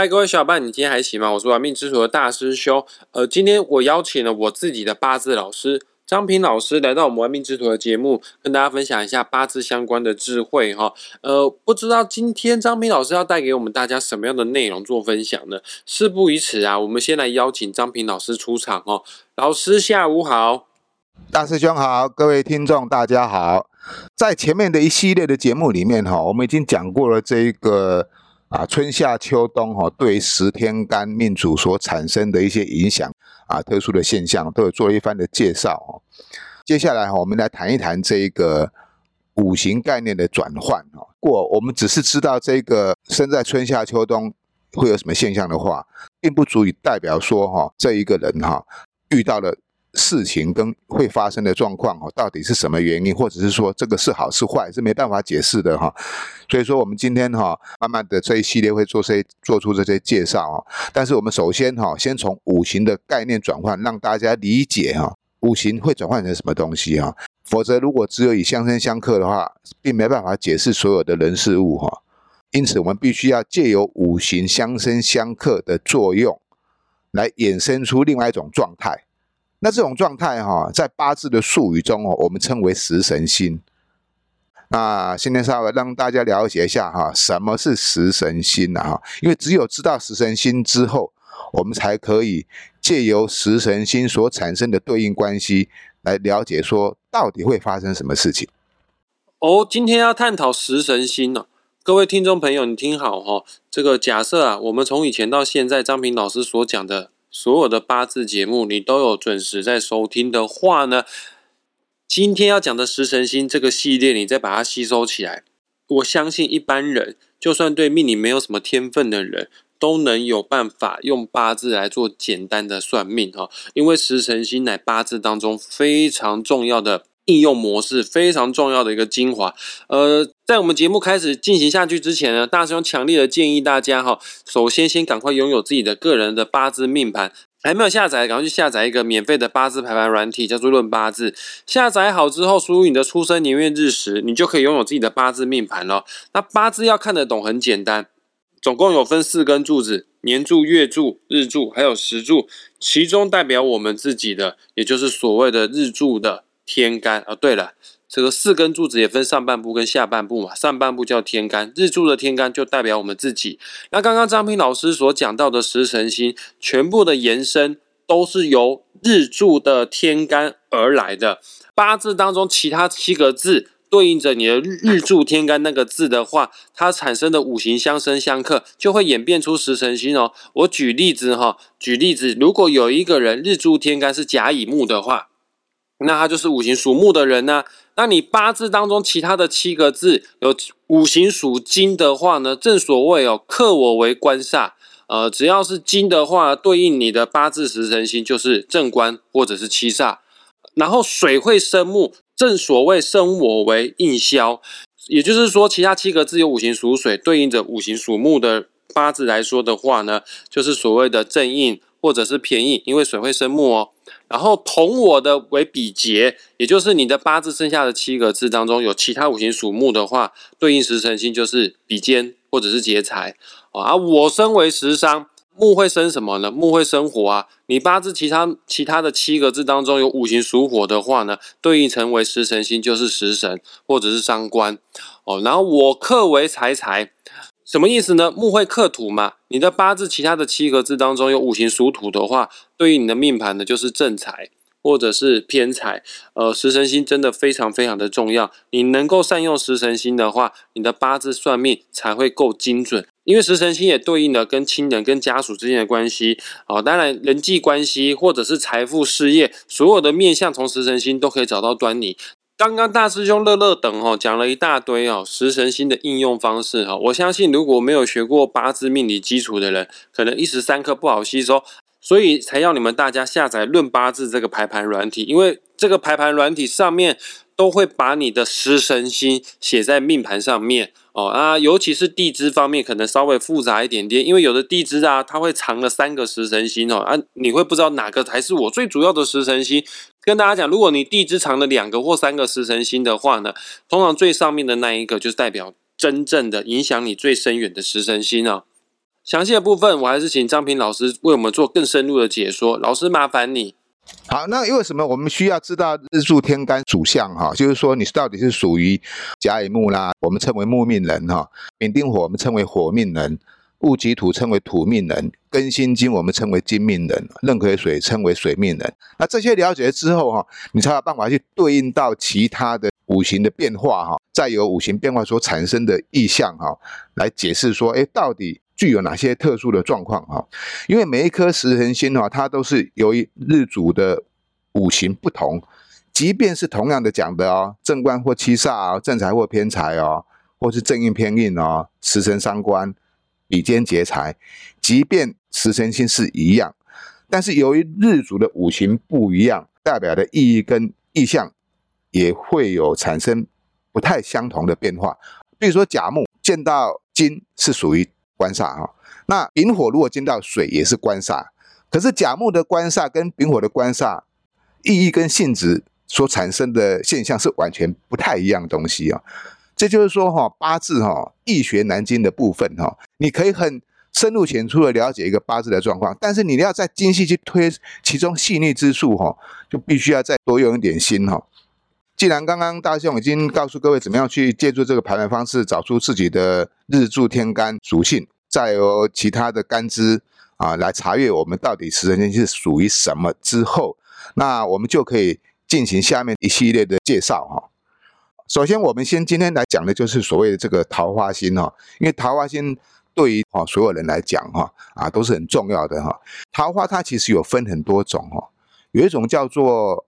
嗨，各位小伙伴，你今天还行吗？我是玩命之徒的大师兄。呃，今天我邀请了我自己的八字老师张平老师来到我们玩命之徒的节目，跟大家分享一下八字相关的智慧哈。呃，不知道今天张平老师要带给我们大家什么样的内容做分享呢？事不宜迟啊，我们先来邀请张平老师出场哦。老师下午好，大师兄好，各位听众大家好。在前面的一系列的节目里面哈，我们已经讲过了这一个。啊，春夏秋冬哈，对十天干命主所产生的一些影响啊，特殊的现象都有做了一番的介绍哦。接下来哈，我们来谈一谈这一个五行概念的转换哈。过我们只是知道这个生在春夏秋冬会有什么现象的话，并不足以代表说哈，这一个人哈遇到了。事情跟会发生的状况哦，到底是什么原因，或者是说这个是好是坏，是没办法解释的哈。所以说我们今天哈，慢慢的这一系列会做些做出这些介绍啊。但是我们首先哈，先从五行的概念转换，让大家理解哈，五行会转换成什么东西哈。否则如果只有以相生相克的话，并没办法解释所有的人事物哈。因此我们必须要借由五行相生相克的作用，来衍生出另外一种状态。那这种状态哈，在八字的术语中哦，我们称为食神星。那现在稍微让大家了解一下哈，什么是食神星啊？因为只有知道食神星之后，我们才可以借由食神星所产生的对应关系，来了解说到底会发生什么事情。哦，今天要探讨食神星呢，各位听众朋友，你听好哈，这个假设啊，我们从以前到现在，张平老师所讲的。所有的八字节目你都有准时在收听的话呢，今天要讲的食神星这个系列，你再把它吸收起来，我相信一般人就算对命理没有什么天分的人，都能有办法用八字来做简单的算命哈，因为食神星乃八字当中非常重要的。应用模式非常重要的一个精华，呃，在我们节目开始进行下去之前呢，大师兄强烈的建议大家哈，首先先赶快拥有自己的个人的八字命盘，还没有下载，赶快去下载一个免费的八字排盘软体，叫做论八字。下载好之后，输入你的出生年月日时，你就可以拥有自己的八字命盘了。那八字要看得懂很简单，总共有分四根柱子：年柱、月柱、日柱，还有时柱。其中代表我们自己的，也就是所谓的日柱的。天干啊，对了，这个四根柱子也分上半部跟下半部嘛。上半部叫天干，日柱的天干就代表我们自己。那刚刚张平老师所讲到的十神星，全部的延伸都是由日柱的天干而来的。八字当中其他七个字对应着你的日柱天干那个字的话，它产生的五行相生相克，就会演变出十神星哦。我举例子哈，举例子，如果有一个人日柱天干是甲乙木的话。那他就是五行属木的人呢。那你八字当中其他的七个字有五行属金的话呢？正所谓哦，克我为官煞。呃，只要是金的话，对应你的八字时辰星就是正官或者是七煞。然后水会生木，正所谓生我为印消。也就是说，其他七个字有五行属水，对应着五行属木的八字来说的话呢，就是所谓的正印或者是偏印，因为水会生木哦。然后同我的为比劫，也就是你的八字剩下的七个字当中有其他五行属木的话，对应时辰星就是比肩或者是劫财啊。而我身为食伤，木会生什么呢？木会生火啊。你八字其他其他的七个字当中有五行属火的话呢，对应成为食神星就是食神或者是伤官哦。然后我克为财财。什么意思呢？木会克土嘛？你的八字其他的七个字当中有五行属土的话，对于你的命盘呢，就是正财或者是偏财。呃，食神星真的非常非常的重要。你能够善用食神星的话，你的八字算命才会够精准。因为食神星也对应了跟亲人、跟家属之间的关系。哦，当然人际关系或者是财富、事业，所有的面相从食神星都可以找到端倪。刚刚大师兄乐乐等哈讲了一大堆哦，食神星的应用方式哈，我相信如果没有学过八字命理基础的人，可能一时三刻不好吸收，所以才要你们大家下载论八字这个排盘软体，因为这个排盘软体上面。都会把你的食神星写在命盘上面哦啊，尤其是地支方面可能稍微复杂一点点，因为有的地支啊，它会藏了三个食神星哦啊，你会不知道哪个才是我最主要的食神星。跟大家讲，如果你地支藏了两个或三个食神星的话呢，通常最上面的那一个就是代表真正的影响你最深远的食神星哦。详细的部分，我还是请张平老师为我们做更深入的解说。老师，麻烦你。好，那为什么我们需要知道日柱天干属相哈？就是说你到底是属于甲乙木啦，我们称为木命人哈；丙丁火我们称为火命人；戊己土称为土命人；庚辛金我们称为金命人；壬癸水称为水命人。那这些了解之后哈，你才有办法去对应到其他的五行的变化哈，再由五行变化所产生的意象哈，来解释说，哎，到底。具有哪些特殊的状况哈？因为每一颗食神星哈，它都是由于日主的五行不同，即便是同样的讲的哦，正官或七煞哦，正财或偏财哦，或是正印偏印哦，食神伤官，比肩劫财，即便食神星是一样，但是由于日主的五行不一样，代表的意义跟意象也会有产生不太相同的变化。比如说甲木见到金是属于。官煞哈，那丙火如果见到水也是官煞，可是甲木的官煞跟丙火的官煞意义跟性质所产生的现象是完全不太一样的东西啊。这就是说哈，八字哈易学难精的部分哈，你可以很深入浅出的了解一个八字的状况，但是你要再精细去推其中细腻之处哈，就必须要再多用一点心哈。既然刚刚大兄已经告诉各位怎么样去借助这个排盘方式找出自己的日柱天干属性，再由其他的干支啊来查阅我们到底十神星是属于什么之后，那我们就可以进行下面一系列的介绍哈。首先，我们先今天来讲的就是所谓的这个桃花心哈，因为桃花心对于哈所有人来讲哈啊都是很重要的哈。桃花它其实有分很多种哈，有一种叫做。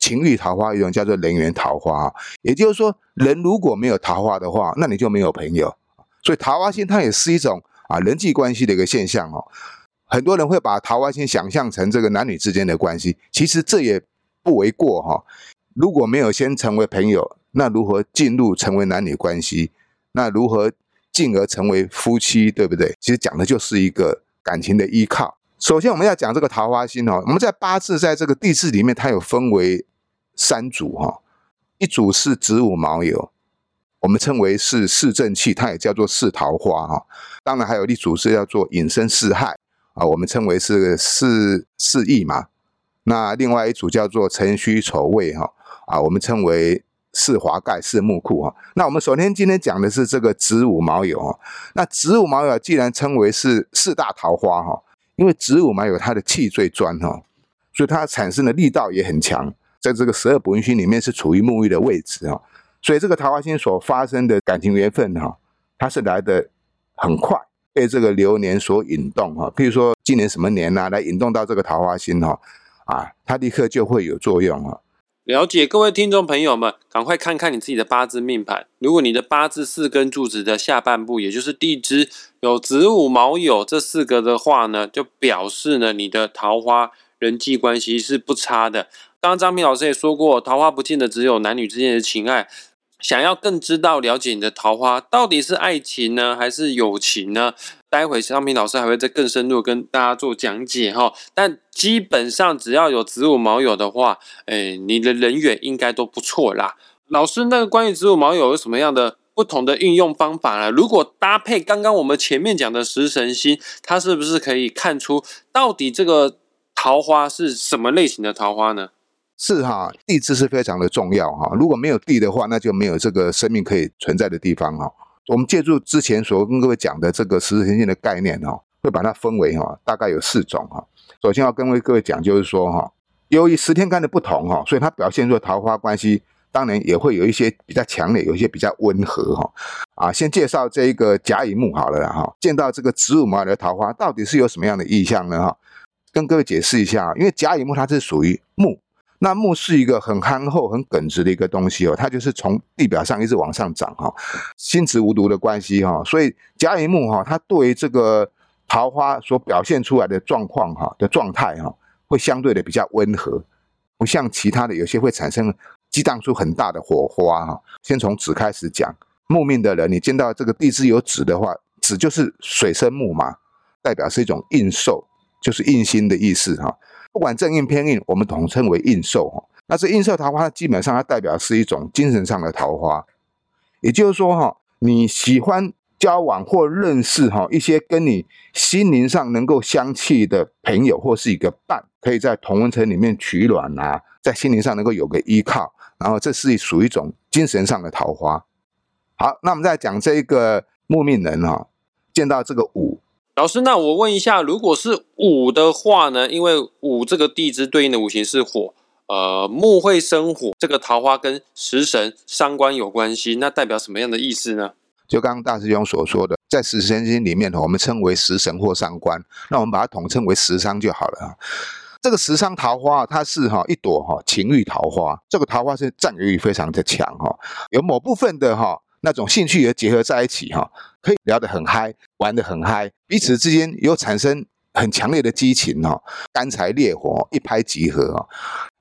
情欲桃花一种叫做人缘桃花，也就是说，人如果没有桃花的话，那你就没有朋友。所以桃花心它也是一种啊人际关系的一个现象哦。很多人会把桃花心想象成这个男女之间的关系，其实这也不为过哈。如果没有先成为朋友，那如何进入成为男女关系？那如何进而成为夫妻？对不对？其实讲的就是一个感情的依靠。首先我们要讲这个桃花星哦，我们在八字在这个地支里面，它有分为。三组哈，一组是子午卯酉，我们称为是四正气，它也叫做四桃花哈。当然还有一组是叫做引申四害啊，我们称为是四四益嘛。那另外一组叫做辰戌丑未哈啊，我们称为四华盖四木库哈。那我们首先今天讲的是这个子午卯酉哈。那子午卯酉既然称为是四大桃花哈，因为子午卯酉它的气最专哈，所以它产生的力道也很强。在这个十二补运星里面是处于沐浴的位置哈，所以这个桃花星所发生的感情缘分哈，它是来的很快，被这个流年所引动哈。譬如说今年什么年呐，来引动到这个桃花星哈，啊，它立刻就会有作用哈。了解各位听众朋友们，赶快看看你自己的八字命盘。如果你的八字四根柱子的下半部，也就是地支有子午卯酉这四个的话呢，就表示呢你的桃花人际关系是不差的。刚刚张平老师也说过，桃花不见得只有男女之间的情爱。想要更知道了解你的桃花到底是爱情呢，还是友情呢？待会张平老师还会再更深入跟大家做讲解哈。但基本上只要有子午卯酉的话，哎，你的人缘应该都不错啦。老师，那个关于子午卯酉有什么样的不同的运用方法呢？如果搭配刚刚我们前面讲的食神星，它是不是可以看出到底这个桃花是什么类型的桃花呢？是哈，地支是非常的重要哈。如果没有地的话，那就没有这个生命可以存在的地方哈。我们借助之前所跟各位讲的这个十字天线的概念哈，会把它分为哈，大概有四种哈。首先要跟各位讲，就是说哈，由于十天干的不同哈，所以它表现出桃花关系，当然也会有一些比较强烈，有一些比较温和哈。啊，先介绍这一个甲乙木好了哈。见到这个子午卯的桃花，到底是有什么样的意象呢哈？跟各位解释一下，因为甲乙木它是属于木。那木是一个很憨厚、很耿直的一个东西哦，它就是从地表上一直往上涨哈，心直无毒的关系哈，所以甲乙木哈，它对于这个桃花所表现出来的状况哈的状态哈，会相对的比较温和，不像其他的有些会产生激荡出很大的火花哈。先从子开始讲，木命的人，你见到这个地支有子的话，子就是水生木嘛，代表是一种应寿，就是应心的意思哈。不管正印偏印，我们统称为印寿哈。那这印寿桃花，基本上它代表是一种精神上的桃花。也就是说哈，你喜欢交往或认识哈一些跟你心灵上能够相契的朋友或是一个伴，可以在同温层里面取暖啊，在心灵上能够有个依靠，然后这是属于一种精神上的桃花。好，那我们再讲这一个木命人哈，见到这个五老师，那我问一下，如果是五的话呢？因为五这个地支对应的五行是火，呃，木会生火，这个桃花跟食神伤官有关系，那代表什么样的意思呢？就刚刚大师兄所说的，在食神星里面我们称为食神或伤官，那我们把它统称为食伤就好了。这个食伤桃花，它是哈一朵哈情欲桃花，这个桃花是占有欲非常的强哈，有某部分的哈那种兴趣也结合在一起哈，可以聊得很嗨，玩得很嗨，彼此之间又产生很强烈的激情哈，干柴烈火一拍即合啊，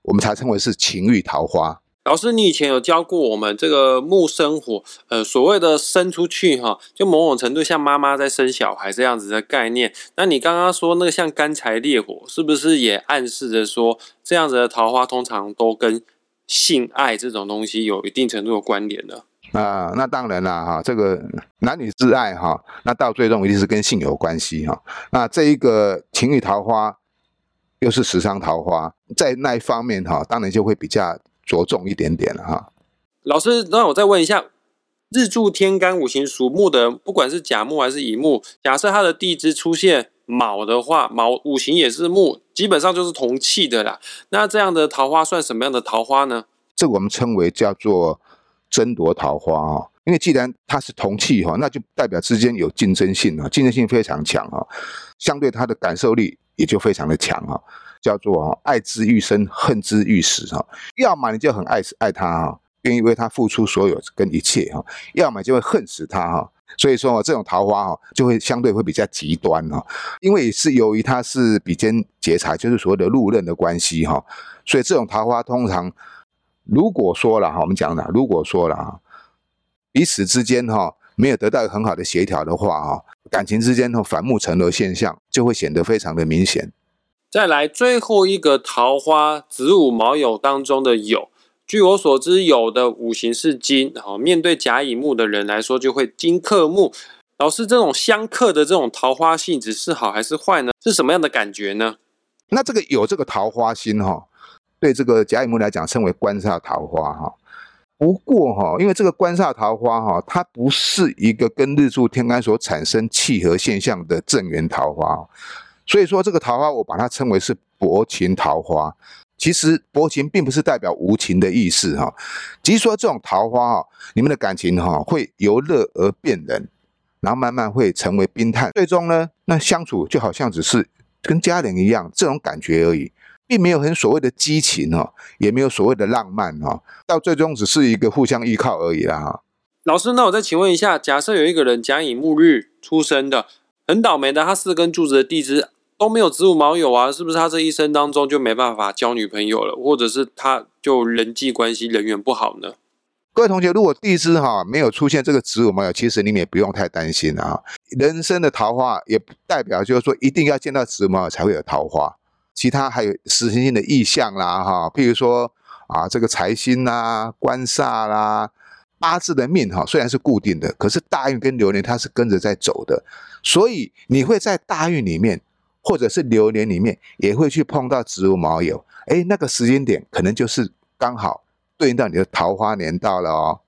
我们才称为是情欲桃花。老师，你以前有教过我们这个木生火，呃，所谓的生出去哈，就某种程度像妈妈在生小孩这样子的概念。那你刚刚说那个像干柴烈火，是不是也暗示着说这样子的桃花通常都跟性爱这种东西有一定程度的关联呢？啊，那当然啦哈，这个男女之爱哈，那到最终一定是跟性有关系哈。那这一个情欲桃花又是时尚桃花，在那一方面哈，当然就会比较。着重一点点了哈，老师，那我再问一下，日柱天干五行属木的，不管是甲木还是乙木，假设它的地支出现卯的话，卯五行也是木，基本上就是同气的啦。那这样的桃花算什么样的桃花呢？这我们称为叫做争夺桃花啊，因为既然它是同气哈，那就代表之间有竞争性啊，竞争性非常强啊，相对它的感受力也就非常的强啊。叫做爱之愈深，恨之愈死哈。要么你就很爱爱他哈，愿意为他付出所有跟一切哈；要么就会恨死他哈。所以说这种桃花哈，就会相对会比较极端哈。因为是由于他是比肩劫财，就是所谓的禄刃的关系哈。所以这种桃花通常，如果说了哈，我们讲了，如果说了哈，彼此之间哈没有得到很好的协调的话哈，感情之间的反目成仇现象就会显得非常的明显。再来最后一个桃花子午卯酉当中的酉，据我所知，酉的五行是金，好，面对甲乙木的人来说就会金克木。老师，这种相克的这种桃花性质是好还是坏呢？是什么样的感觉呢？那这个有这个桃花心哈，对这个甲乙木来讲称为官煞桃花哈。不过哈，因为这个官煞桃花哈，它不是一个跟日柱天干所产生契合现象的正缘桃花。所以说这个桃花，我把它称为是薄情桃花。其实薄情并不是代表无情的意思哈，只是说这种桃花哈，你们的感情哈会由热而变冷，然后慢慢会成为冰炭，最终呢，那相处就好像只是跟家人一样这种感觉而已，并没有很所谓的激情哈，也没有所谓的浪漫哈，到最终只是一个互相依靠而已啦哈。老师，那我再请问一下，假设有一个人甲乙木日出生的。很倒霉的，他四根柱子的地支都没有子午卯酉啊，是不是他这一生当中就没办法交女朋友了，或者是他就人际关系人缘不好呢？各位同学，如果地支哈没有出现这个子午卯酉，其实你们也不用太担心啊。人生的桃花也不代表就是说一定要见到子午卯酉才会有桃花，其他还有实行性的意象啦哈，譬如说啊这个财星啦、官煞啦。八字的命哈虽然是固定的，可是大运跟流年它是跟着在走的，所以你会在大运里面或者是流年里面也会去碰到子午卯酉，哎，那个时间点可能就是刚好对应到你的桃花年到了哦。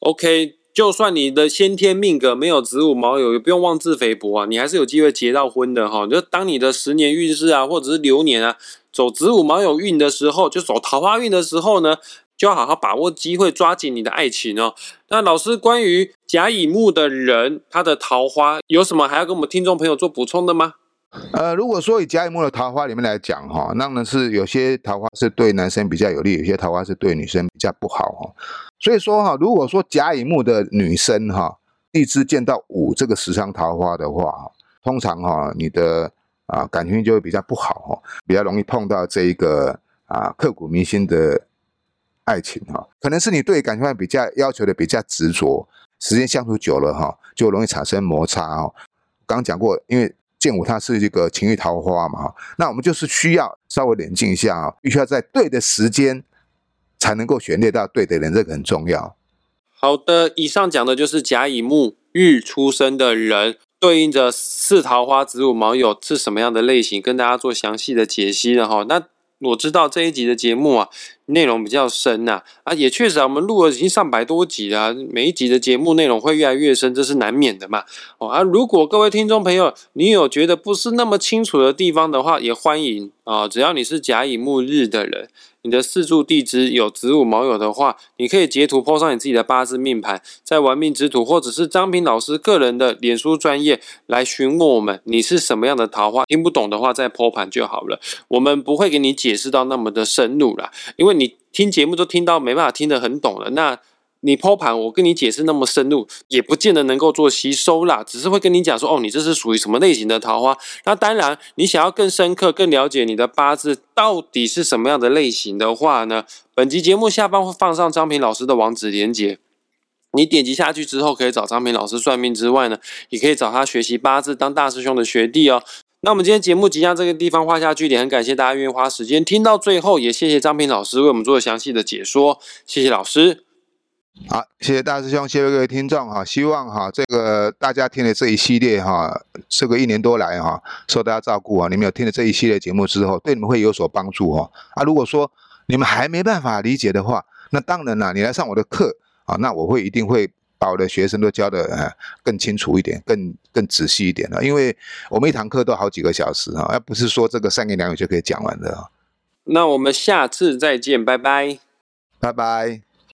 OK，就算你的先天命格没有子午卯酉，也不用妄自菲薄啊，你还是有机会结到婚的哈。就当你的十年运势啊，或者是流年啊，走子午卯酉运的时候，就走桃花运的时候呢。就要好好把握机会，抓紧你的爱情哦。那老师，关于甲乙木的人，他的桃花有什么还要跟我们听众朋友做补充的吗？呃，如果说以甲乙木的桃花里面来讲哈，那呢是有些桃花是对男生比较有利，有些桃花是对女生比较不好哈。所以说哈，如果说甲乙木的女生哈，地支见到五这个十伤桃花的话，通常哈你的啊感情就会比较不好哈，比较容易碰到这一个啊刻骨铭心的。爱情哈，可能是你对感情上比较要求的比较执着，时间相处久了哈，就容易产生摩擦哦。刚讲过，因为剑舞它是一个情欲桃花嘛哈，那我们就是需要稍微冷静一下啊，必须要在对的时间才能够选列到对的人，这个很重要。好的，以上讲的就是甲乙木日出生的人，对应着四桃花子午卯酉是什么样的类型，跟大家做详细的解析了哈。那我知道这一集的节目啊，内容比较深呐，啊，也确实啊，我们录了已经上百多集了，每一集的节目内容会越来越深，这是难免的嘛。哦啊，如果各位听众朋友，你有觉得不是那么清楚的地方的话，也欢迎啊，只要你是甲乙木日的人。你的四柱地支有子午卯酉的话，你可以截图 po 上你自己的八字命盘，在玩命之徒或者是张平老师个人的脸书专业来询问我们，你是什么样的桃花？听不懂的话再剖盘就好了，我们不会给你解释到那么的深入啦，因为你听节目都听到没办法听得很懂了，那。你剖盘，我跟你解释那么深入，也不见得能够做吸收啦。只是会跟你讲说，哦，你这是属于什么类型的桃花？那当然，你想要更深刻、更了解你的八字到底是什么样的类型的话呢？本集节目下方会放上张平老师的网址连接，你点击下去之后，可以找张平老师算命之外呢，也可以找他学习八字，当大师兄的学弟哦。那我们今天节目即将这个地方画下句点，很感谢大家愿意花时间听到最后，也谢谢张平老师为我们做详细的解说，谢谢老师。好，谢谢大师兄，谢谢各位听众哈。希望哈这个大家听了这一系列哈，这个一年多来哈，受大家照顾啊，你们有听了这一系列节目之后，对你们会有所帮助哈。啊，如果说你们还没办法理解的话，那当然了，你来上我的课啊，那我会一定会把我的学生都教的啊更清楚一点，更更仔细一点了。因为我们一堂课都好几个小时啊，而不是说这个三言两语就可以讲完的。那我们下次再见，拜拜，拜拜。